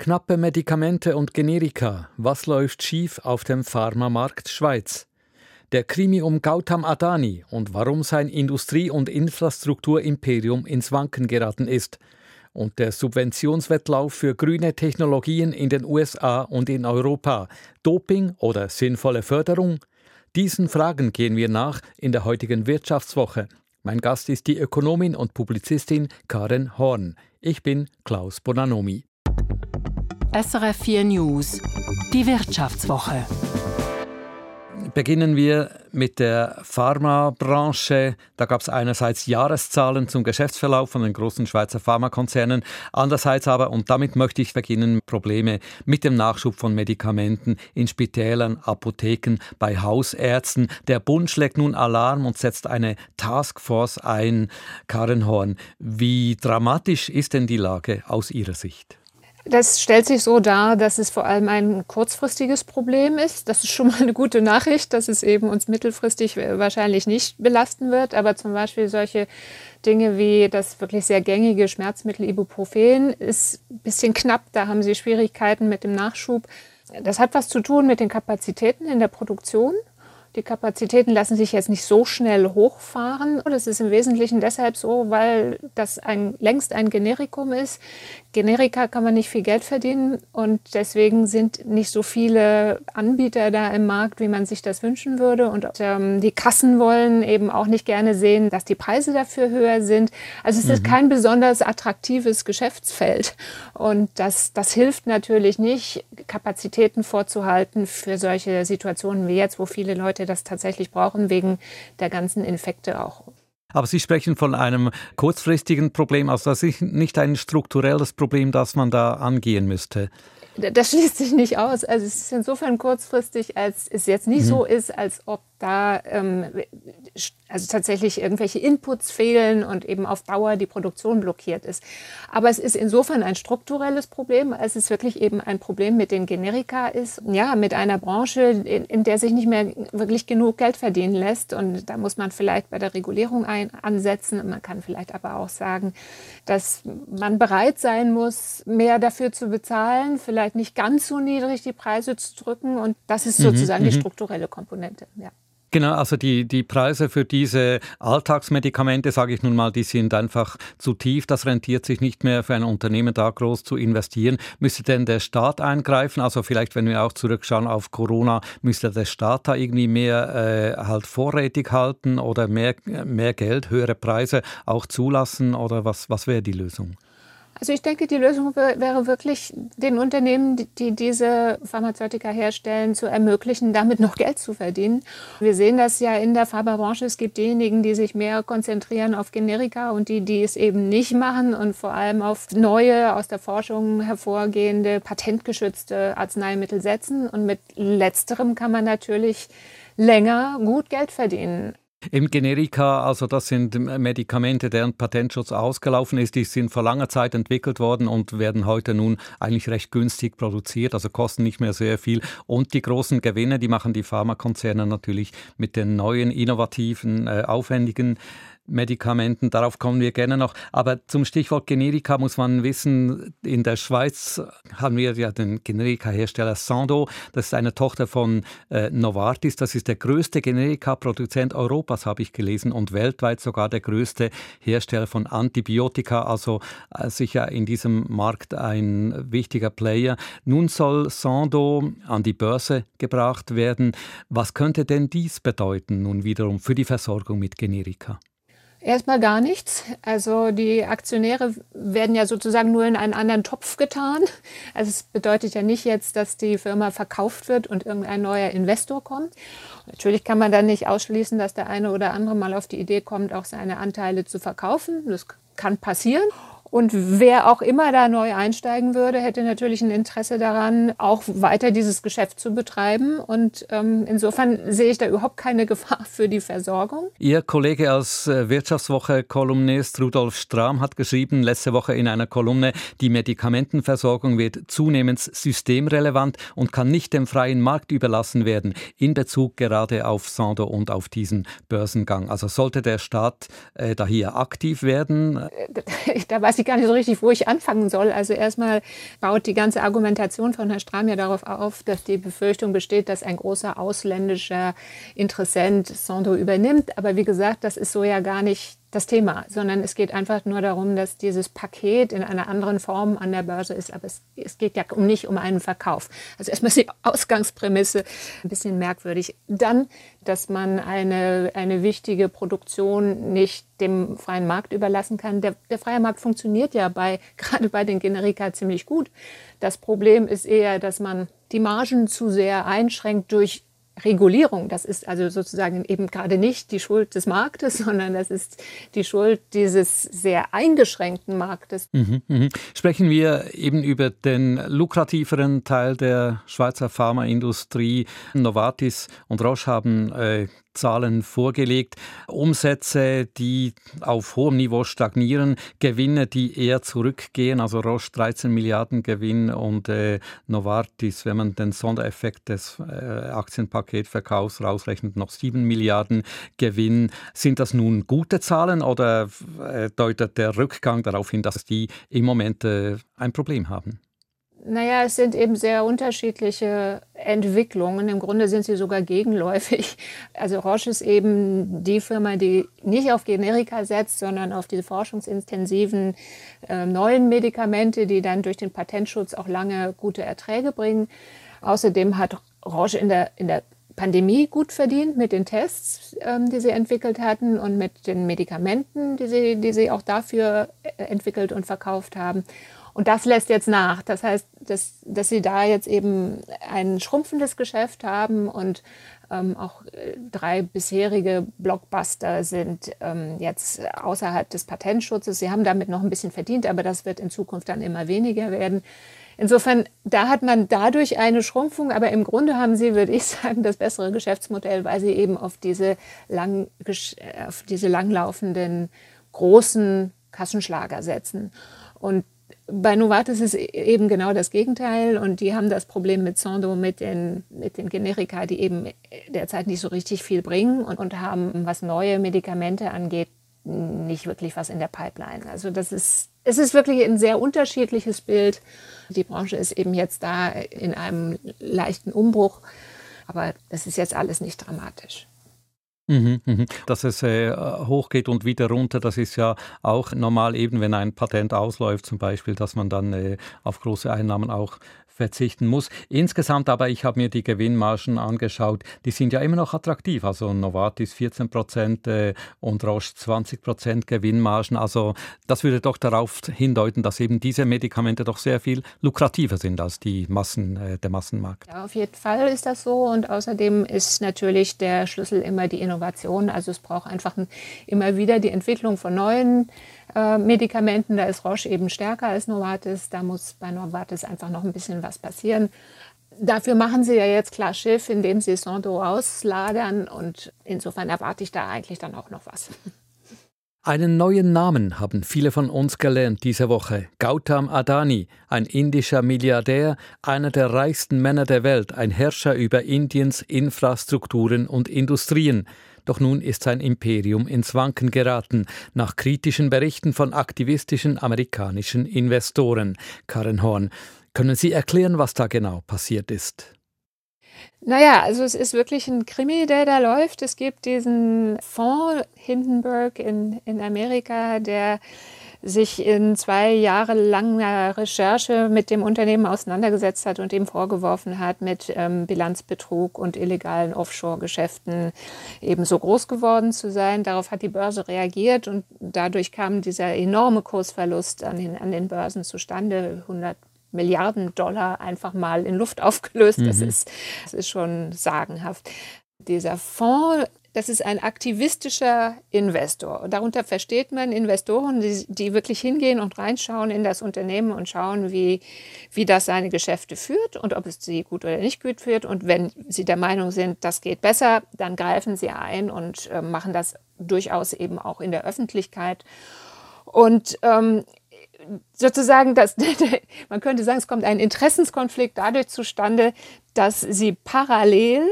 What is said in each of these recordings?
Knappe Medikamente und Generika. Was läuft schief auf dem Pharmamarkt Schweiz? Der Krimi um Gautam Adani und warum sein Industrie- und Infrastrukturimperium ins Wanken geraten ist. Und der Subventionswettlauf für grüne Technologien in den USA und in Europa. Doping oder sinnvolle Förderung? Diesen Fragen gehen wir nach in der heutigen Wirtschaftswoche. Mein Gast ist die Ökonomin und Publizistin Karen Horn. Ich bin Klaus Bonanomi. SRF 4 News, die Wirtschaftswoche. Beginnen wir mit der Pharmabranche. Da gab es einerseits Jahreszahlen zum Geschäftsverlauf von den großen Schweizer Pharmakonzernen, andererseits aber, und damit möchte ich beginnen, Probleme mit dem Nachschub von Medikamenten in Spitälern, Apotheken, bei Hausärzten. Der Bund schlägt nun Alarm und setzt eine Taskforce ein. Karen Horn, wie dramatisch ist denn die Lage aus Ihrer Sicht? Das stellt sich so dar, dass es vor allem ein kurzfristiges Problem ist. Das ist schon mal eine gute Nachricht, dass es eben uns mittelfristig wahrscheinlich nicht belasten wird. Aber zum Beispiel solche Dinge wie das wirklich sehr gängige Schmerzmittel Ibuprofen ist ein bisschen knapp. Da haben sie Schwierigkeiten mit dem Nachschub. Das hat was zu tun mit den Kapazitäten in der Produktion. Die Kapazitäten lassen sich jetzt nicht so schnell hochfahren. Das ist im Wesentlichen deshalb so, weil das ein, längst ein Generikum ist. Generika kann man nicht viel Geld verdienen und deswegen sind nicht so viele Anbieter da im Markt, wie man sich das wünschen würde. Und ähm, die Kassen wollen eben auch nicht gerne sehen, dass die Preise dafür höher sind. Also es mhm. ist kein besonders attraktives Geschäftsfeld. Und das, das hilft natürlich nicht, Kapazitäten vorzuhalten für solche Situationen wie jetzt, wo viele Leute das tatsächlich brauchen, wegen der ganzen Infekte auch. Aber Sie sprechen von einem kurzfristigen Problem, also das ist nicht ein strukturelles Problem, das man da angehen müsste. Das schließt sich nicht aus. Also es ist insofern kurzfristig, als es jetzt nicht mhm. so ist, als ob da ähm, also tatsächlich irgendwelche Inputs fehlen und eben auf Dauer die Produktion blockiert ist. Aber es ist insofern ein strukturelles Problem, als es wirklich eben ein Problem mit den Generika ist. Ja, mit einer Branche, in, in der sich nicht mehr wirklich genug Geld verdienen lässt. Und da muss man vielleicht bei der Regulierung ein, ansetzen. Man kann vielleicht aber auch sagen, dass man bereit sein muss, mehr dafür zu bezahlen, vielleicht nicht ganz so niedrig die Preise zu drücken. Und das ist mhm, sozusagen mhm, die strukturelle Komponente. Ja. Genau, also die, die Preise für diese Alltagsmedikamente, sage ich nun mal, die sind einfach zu tief. Das rentiert sich nicht mehr für ein Unternehmen da groß zu investieren. Müsste denn der Staat eingreifen? Also vielleicht, wenn wir auch zurückschauen auf Corona, müsste der Staat da irgendwie mehr äh, halt vorrätig halten oder mehr, mehr Geld, höhere Preise auch zulassen? Oder was, was wäre die Lösung? Also ich denke, die Lösung wäre wirklich, den Unternehmen, die diese Pharmazeutika herstellen, zu ermöglichen, damit noch Geld zu verdienen. Wir sehen das ja in der Pharmabranche. Es gibt diejenigen, die sich mehr konzentrieren auf Generika und die, die es eben nicht machen und vor allem auf neue, aus der Forschung hervorgehende, patentgeschützte Arzneimittel setzen. Und mit letzterem kann man natürlich länger gut Geld verdienen. Im Generika, also das sind Medikamente, deren Patentschutz ausgelaufen ist, die sind vor langer Zeit entwickelt worden und werden heute nun eigentlich recht günstig produziert, also kosten nicht mehr sehr viel. Und die großen Gewinne, die machen die Pharmakonzerne natürlich mit den neuen, innovativen, äh, aufwendigen Medikamenten, darauf kommen wir gerne noch. Aber zum Stichwort Generika muss man wissen, in der Schweiz haben wir ja den Generika-Hersteller Sando, das ist eine Tochter von äh, Novartis, das ist der größte Generika-Produzent Europas, habe ich gelesen, und weltweit sogar der größte Hersteller von Antibiotika, also äh, sicher in diesem Markt ein wichtiger Player. Nun soll Sando an die Börse gebracht werden. Was könnte denn dies bedeuten nun wiederum für die Versorgung mit Generika? Erstmal gar nichts. Also die Aktionäre werden ja sozusagen nur in einen anderen Topf getan. Also es bedeutet ja nicht jetzt, dass die Firma verkauft wird und irgendein neuer Investor kommt. Natürlich kann man dann nicht ausschließen, dass der eine oder andere mal auf die Idee kommt, auch seine Anteile zu verkaufen. Das kann passieren. Und wer auch immer da neu einsteigen würde, hätte natürlich ein Interesse daran, auch weiter dieses Geschäft zu betreiben. Und ähm, insofern sehe ich da überhaupt keine Gefahr für die Versorgung. Ihr Kollege als äh, Wirtschaftswoche-Kolumnist Rudolf Strahm hat geschrieben, letzte Woche in einer Kolumne, die Medikamentenversorgung wird zunehmend systemrelevant und kann nicht dem freien Markt überlassen werden, in Bezug gerade auf Sando und auf diesen Börsengang. Also sollte der Staat äh, da hier aktiv werden? Da weiß weiß ich gar nicht so richtig, wo ich anfangen soll. Also erstmal baut die ganze Argumentation von Herrn Strahm ja darauf auf, dass die Befürchtung besteht, dass ein großer ausländischer Interessent Sando übernimmt. Aber wie gesagt, das ist so ja gar nicht das Thema, sondern es geht einfach nur darum, dass dieses Paket in einer anderen Form an der Börse ist. Aber es, es geht ja nicht um einen Verkauf. Also erstmal ist die Ausgangsprämisse ein bisschen merkwürdig. Dann, dass man eine, eine wichtige Produktion nicht dem freien Markt überlassen kann. Der, der freie Markt funktioniert ja bei, gerade bei den Generika ziemlich gut. Das Problem ist eher, dass man die Margen zu sehr einschränkt durch Regulierung. Das ist also sozusagen eben gerade nicht die Schuld des Marktes, sondern das ist die Schuld dieses sehr eingeschränkten Marktes. Mhm, mh. Sprechen wir eben über den lukrativeren Teil der Schweizer Pharmaindustrie. Novartis und Roche haben äh, Zahlen vorgelegt. Umsätze, die auf hohem Niveau stagnieren, Gewinne, die eher zurückgehen, also Roche 13 Milliarden Gewinn und äh, Novartis, wenn man den Sondereffekt des äh, Aktienpaketverkaufs rausrechnet, noch 7 Milliarden Gewinn. Sind das nun gute Zahlen oder äh, deutet der Rückgang darauf hin, dass die im Moment äh, ein Problem haben? Naja, es sind eben sehr unterschiedliche Entwicklungen. Im Grunde sind sie sogar gegenläufig. Also Roche ist eben die Firma, die nicht auf Generika setzt, sondern auf diese forschungsintensiven äh, neuen Medikamente, die dann durch den Patentschutz auch lange gute Erträge bringen. Außerdem hat Roche in der, in der Pandemie gut verdient mit den Tests, ähm, die sie entwickelt hatten und mit den Medikamenten, die sie, die sie auch dafür äh, entwickelt und verkauft haben. Und das lässt jetzt nach. Das heißt, dass, dass sie da jetzt eben ein schrumpfendes Geschäft haben und ähm, auch äh, drei bisherige Blockbuster sind ähm, jetzt außerhalb des Patentschutzes. Sie haben damit noch ein bisschen verdient, aber das wird in Zukunft dann immer weniger werden. Insofern, da hat man dadurch eine Schrumpfung, aber im Grunde haben sie, würde ich sagen, das bessere Geschäftsmodell, weil sie eben auf diese, lang, auf diese langlaufenden großen Kassenschlager setzen. Und bei Novartis ist eben genau das Gegenteil und die haben das Problem mit Sando, mit den, mit den Generika, die eben derzeit nicht so richtig viel bringen und, und haben, was neue Medikamente angeht, nicht wirklich was in der Pipeline. Also das ist, es ist wirklich ein sehr unterschiedliches Bild. Die Branche ist eben jetzt da in einem leichten Umbruch, aber das ist jetzt alles nicht dramatisch. Mhm, mhm. Dass es äh, hochgeht und wieder runter, das ist ja auch normal, eben wenn ein Patent ausläuft zum Beispiel, dass man dann äh, auf große Einnahmen auch verzichten muss. Insgesamt aber, ich habe mir die Gewinnmargen angeschaut, die sind ja immer noch attraktiv. Also Novartis 14 Prozent äh, und Roche 20 Prozent Gewinnmargen. Also das würde doch darauf hindeuten, dass eben diese Medikamente doch sehr viel lukrativer sind als die Massen, äh, der Massenmarkt. Ja, auf jeden Fall ist das so. Und außerdem ist natürlich der Schlüssel immer die Innovation. Also es braucht einfach immer wieder die Entwicklung von neuen äh, Medikamenten. Da ist Roche eben stärker als Novartis. Da muss bei Novartis einfach noch ein bisschen was passieren. Dafür machen sie ja jetzt klar Schiff, indem sie Sando auslagern. Und insofern erwarte ich da eigentlich dann auch noch was. Einen neuen Namen haben viele von uns gelernt diese Woche. Gautam Adani, ein indischer Milliardär, einer der reichsten Männer der Welt, ein Herrscher über Indiens Infrastrukturen und Industrien. Doch nun ist sein Imperium ins Wanken geraten, nach kritischen Berichten von aktivistischen amerikanischen Investoren. Karen Horn, können Sie erklären, was da genau passiert ist? Naja, also es ist wirklich ein Krimi, der da läuft. Es gibt diesen Fonds Hindenburg in, in Amerika, der sich in zwei Jahre langer Recherche mit dem Unternehmen auseinandergesetzt hat und ihm vorgeworfen hat, mit ähm, Bilanzbetrug und illegalen Offshore-Geschäften eben so groß geworden zu sein. Darauf hat die Börse reagiert und dadurch kam dieser enorme Kursverlust an den, an den Börsen zustande. 100 Milliarden Dollar einfach mal in Luft aufgelöst. Mhm. Das, ist, das ist schon sagenhaft. Dieser Fonds das ist ein aktivistischer Investor. Und darunter versteht man Investoren, die, die, wirklich hingehen und reinschauen in das Unternehmen und schauen, wie, wie das seine Geschäfte führt und ob es sie gut oder nicht gut führt. Und wenn sie der Meinung sind, das geht besser, dann greifen sie ein und äh, machen das durchaus eben auch in der Öffentlichkeit. Und ähm, sozusagen, dass, man könnte sagen, es kommt ein Interessenskonflikt dadurch zustande, dass sie parallel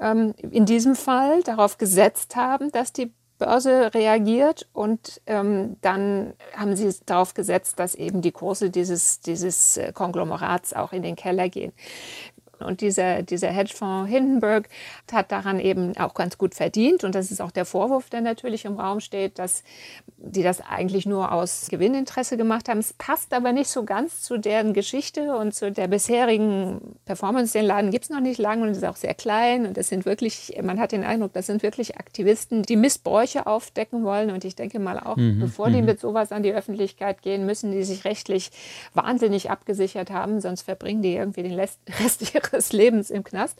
ähm, in diesem Fall darauf gesetzt haben, dass die Börse reagiert und ähm, dann haben sie darauf gesetzt, dass eben die Kurse dieses, dieses äh, Konglomerats auch in den Keller gehen. Und dieser, dieser Hedgefonds Hindenburg hat daran eben auch ganz gut verdient. Und das ist auch der Vorwurf, der natürlich im Raum steht, dass die das eigentlich nur aus Gewinninteresse gemacht haben. Es passt aber nicht so ganz zu deren Geschichte und zu der bisherigen Performance. Den Laden gibt es noch nicht lange und ist auch sehr klein. Und das sind wirklich, man hat den Eindruck, das sind wirklich Aktivisten, die Missbräuche aufdecken wollen. Und ich denke mal auch, mhm. bevor die mhm. mit sowas an die Öffentlichkeit gehen, müssen die sich rechtlich wahnsinnig abgesichert haben, sonst verbringen die irgendwie den Rest ihrer ihres Lebens im Knast.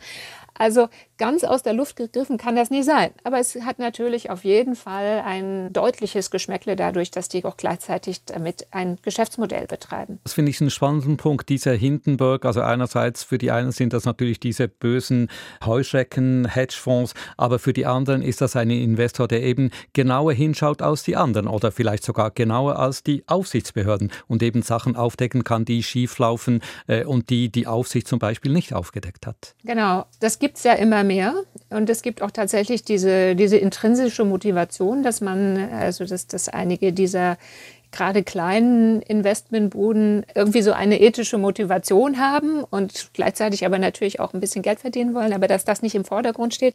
Also ganz aus der Luft gegriffen kann das nie sein. Aber es hat natürlich auf jeden Fall ein deutliches Geschmäckle dadurch, dass die auch gleichzeitig damit ein Geschäftsmodell betreiben. Das finde ich einen spannenden Punkt, dieser Hindenburg. Also einerseits für die einen sind das natürlich diese bösen Heuschrecken, Hedgefonds, aber für die anderen ist das ein Investor, der eben genauer hinschaut als die anderen oder vielleicht sogar genauer als die Aufsichtsbehörden und eben Sachen aufdecken kann, die schieflaufen äh, und die die Aufsicht zum Beispiel nicht aufgedeckt hat. Genau, das gibt es ja immer mehr. Und es gibt auch tatsächlich diese, diese intrinsische Motivation, dass man, also dass, dass einige dieser gerade kleinen Investmentbuden irgendwie so eine ethische Motivation haben und gleichzeitig aber natürlich auch ein bisschen Geld verdienen wollen, aber dass das nicht im Vordergrund steht.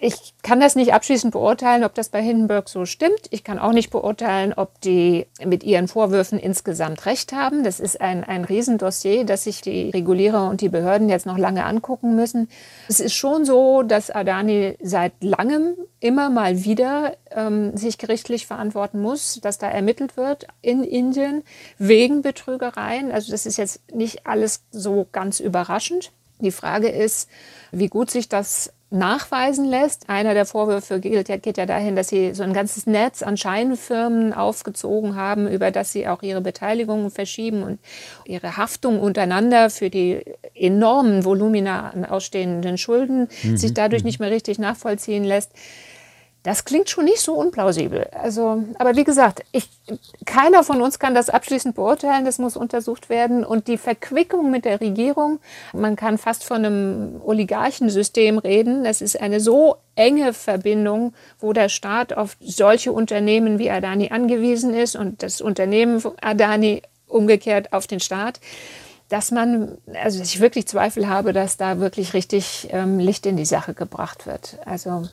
Ich kann das nicht abschließend beurteilen, ob das bei Hindenburg so stimmt. Ich kann auch nicht beurteilen, ob die mit ihren Vorwürfen insgesamt recht haben. Das ist ein, ein Riesendossier, das sich die Regulierer und die Behörden jetzt noch lange angucken müssen. Es ist schon so, dass Adani seit langem immer mal wieder ähm, sich gerichtlich verantworten muss, dass da ermittelt wird in Indien wegen Betrügereien. Also das ist jetzt nicht alles so ganz überraschend. Die Frage ist, wie gut sich das nachweisen lässt. Einer der Vorwürfe geht, geht, ja dahin, dass sie so ein ganzes Netz an Scheinfirmen aufgezogen haben, über das sie auch ihre Beteiligungen verschieben und ihre Haftung untereinander für die enormen Volumina an ausstehenden Schulden mhm. sich dadurch mhm. nicht mehr richtig nachvollziehen lässt. Das klingt schon nicht so unplausibel. Also, aber wie gesagt, ich, keiner von uns kann das abschließend beurteilen. Das muss untersucht werden. Und die Verquickung mit der Regierung, man kann fast von einem Oligarchensystem reden. Das ist eine so enge Verbindung, wo der Staat auf solche Unternehmen wie Adani angewiesen ist und das Unternehmen Adani umgekehrt auf den Staat dass man, also ich wirklich Zweifel habe, dass da wirklich richtig ähm, Licht in die Sache gebracht wird. Also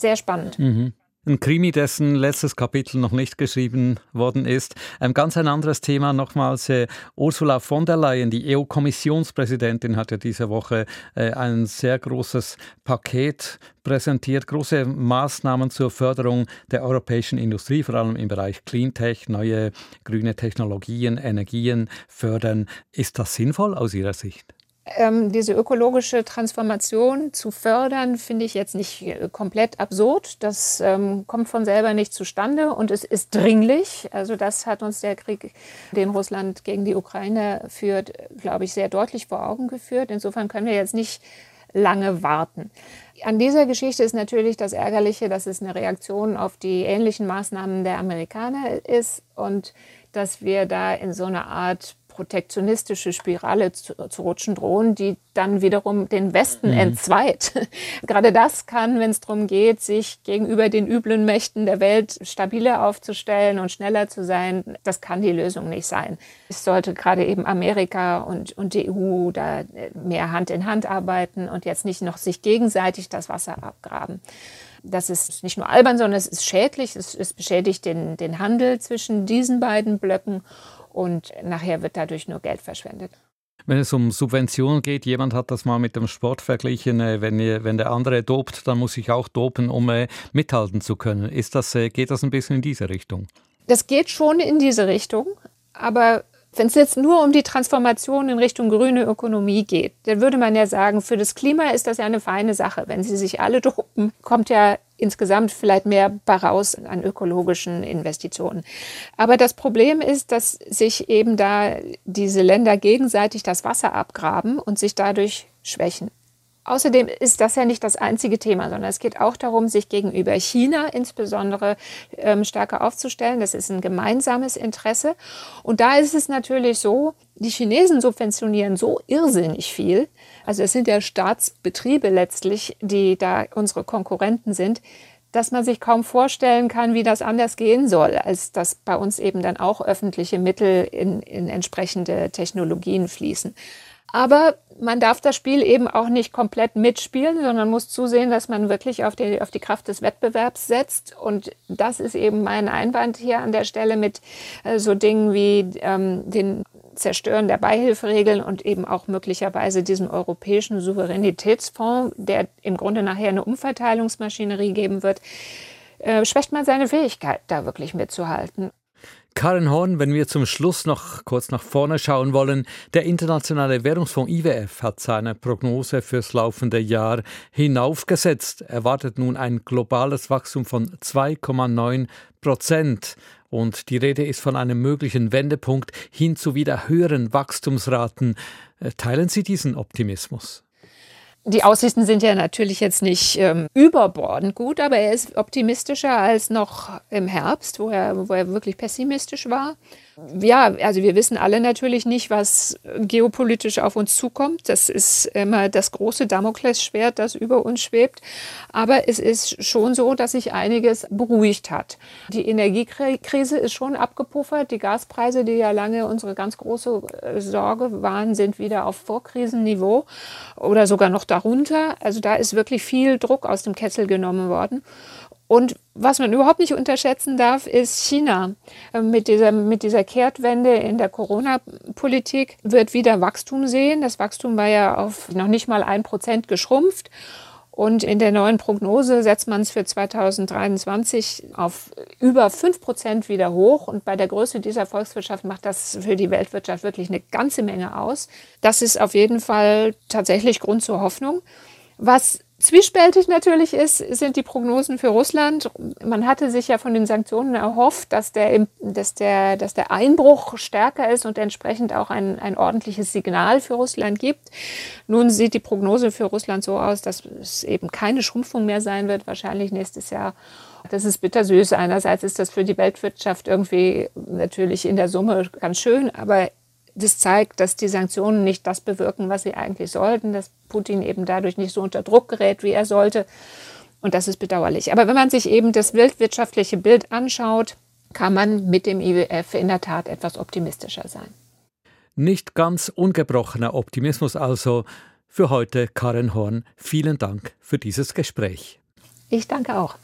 sehr spannend. Mhm. Ein Krimi, dessen letztes Kapitel noch nicht geschrieben worden ist. Ein ganz ein anderes Thema nochmals. Äh, Ursula von der Leyen, die EU-Kommissionspräsidentin, hat ja diese Woche äh, ein sehr großes Paket präsentiert, große Maßnahmen zur Förderung der europäischen Industrie, vor allem im Bereich Cleantech, neue grüne Technologien, Energien fördern. Ist das sinnvoll aus Ihrer Sicht? Ähm, diese ökologische Transformation zu fördern, finde ich jetzt nicht äh, komplett absurd. Das ähm, kommt von selber nicht zustande und es ist dringlich. Also das hat uns der Krieg, den Russland gegen die Ukraine führt, glaube ich, sehr deutlich vor Augen geführt. Insofern können wir jetzt nicht lange warten. An dieser Geschichte ist natürlich das Ärgerliche, dass es eine Reaktion auf die ähnlichen Maßnahmen der Amerikaner ist und dass wir da in so eine Art protektionistische Spirale zu, zu, rutschen drohen, die dann wiederum den Westen mhm. entzweit. Gerade das kann, wenn es darum geht, sich gegenüber den üblen Mächten der Welt stabiler aufzustellen und schneller zu sein, das kann die Lösung nicht sein. Es sollte gerade eben Amerika und, und die EU da mehr Hand in Hand arbeiten und jetzt nicht noch sich gegenseitig das Wasser abgraben. Das ist nicht nur albern, sondern es ist schädlich. Es, es beschädigt den, den Handel zwischen diesen beiden Blöcken und nachher wird dadurch nur Geld verschwendet. Wenn es um Subventionen geht, jemand hat das mal mit dem Sport verglichen, äh, wenn, wenn der andere dopt, dann muss ich auch dopen, um äh, mithalten zu können. Ist das, äh, geht das ein bisschen in diese Richtung? Das geht schon in diese Richtung, aber wenn es jetzt nur um die Transformation in Richtung grüne Ökonomie geht, dann würde man ja sagen, für das Klima ist das ja eine feine Sache. Wenn sie sich alle dopen, kommt ja insgesamt vielleicht mehr raus an ökologischen Investitionen. Aber das Problem ist, dass sich eben da diese Länder gegenseitig das Wasser abgraben und sich dadurch schwächen. Außerdem ist das ja nicht das einzige Thema, sondern es geht auch darum, sich gegenüber China insbesondere ähm, stärker aufzustellen. Das ist ein gemeinsames Interesse. Und da ist es natürlich so, die Chinesen subventionieren so irrsinnig viel. Also es sind ja Staatsbetriebe letztlich, die da unsere Konkurrenten sind dass man sich kaum vorstellen kann, wie das anders gehen soll, als dass bei uns eben dann auch öffentliche Mittel in, in entsprechende Technologien fließen. Aber man darf das Spiel eben auch nicht komplett mitspielen, sondern muss zusehen, dass man wirklich auf die, auf die Kraft des Wettbewerbs setzt. Und das ist eben mein Einwand hier an der Stelle mit äh, so Dingen wie ähm, den Zerstören der Beihilferegeln und eben auch möglicherweise diesem europäischen Souveränitätsfonds, der im Grunde nachher eine Umverteilungsmaschinerie geben wird, äh, schwächt man seine Fähigkeit, da wirklich mitzuhalten. Karen Horn, wenn wir zum Schluss noch kurz nach vorne schauen wollen, der Internationale Währungsfonds IWF hat seine Prognose fürs laufende Jahr hinaufgesetzt, erwartet nun ein globales Wachstum von 2,9 Prozent. Und die Rede ist von einem möglichen Wendepunkt hin zu wieder höheren Wachstumsraten. Äh, teilen Sie diesen Optimismus? Die Aussichten sind ja natürlich jetzt nicht ähm, überbordend gut, aber er ist optimistischer als noch im Herbst, wo er, wo er wirklich pessimistisch war ja, also wir wissen alle natürlich nicht, was geopolitisch auf uns zukommt. Das ist immer das große Damoklesschwert, das über uns schwebt. Aber es ist schon so, dass sich einiges beruhigt hat. Die Energiekrise ist schon abgepuffert. Die Gaspreise, die ja lange unsere ganz große äh, Sorge waren, sind wieder auf Vorkrisenniveau oder sogar noch darunter. Also da ist wirklich viel Druck aus dem Kessel genommen worden. Und was man überhaupt nicht unterschätzen darf, ist China. Ähm, mit dieser, mit dieser Kehrtwende in der Corona-Politik wird wieder Wachstum sehen. Das Wachstum war ja auf noch nicht mal ein Prozent geschrumpft. Und in der neuen Prognose setzt man es für 2023 auf über 5 Prozent wieder hoch. Und bei der Größe dieser Volkswirtschaft macht das für die Weltwirtschaft wirklich eine ganze Menge aus. Das ist auf jeden Fall tatsächlich Grund zur Hoffnung. Was Zwiespältig natürlich ist, sind die Prognosen für Russland. Man hatte sich ja von den Sanktionen erhofft, dass der, dass der, dass der Einbruch stärker ist und entsprechend auch ein, ein ordentliches Signal für Russland gibt. Nun sieht die Prognose für Russland so aus, dass es eben keine Schrumpfung mehr sein wird, wahrscheinlich nächstes Jahr. Das ist bittersüß. Einerseits ist das für die Weltwirtschaft irgendwie natürlich in der Summe ganz schön, aber das zeigt, dass die Sanktionen nicht das bewirken, was sie eigentlich sollten, dass Putin eben dadurch nicht so unter Druck gerät, wie er sollte. Und das ist bedauerlich. Aber wenn man sich eben das weltwirtschaftliche Bild anschaut, kann man mit dem IWF in der Tat etwas optimistischer sein. Nicht ganz ungebrochener Optimismus also für heute, Karen Horn. Vielen Dank für dieses Gespräch. Ich danke auch.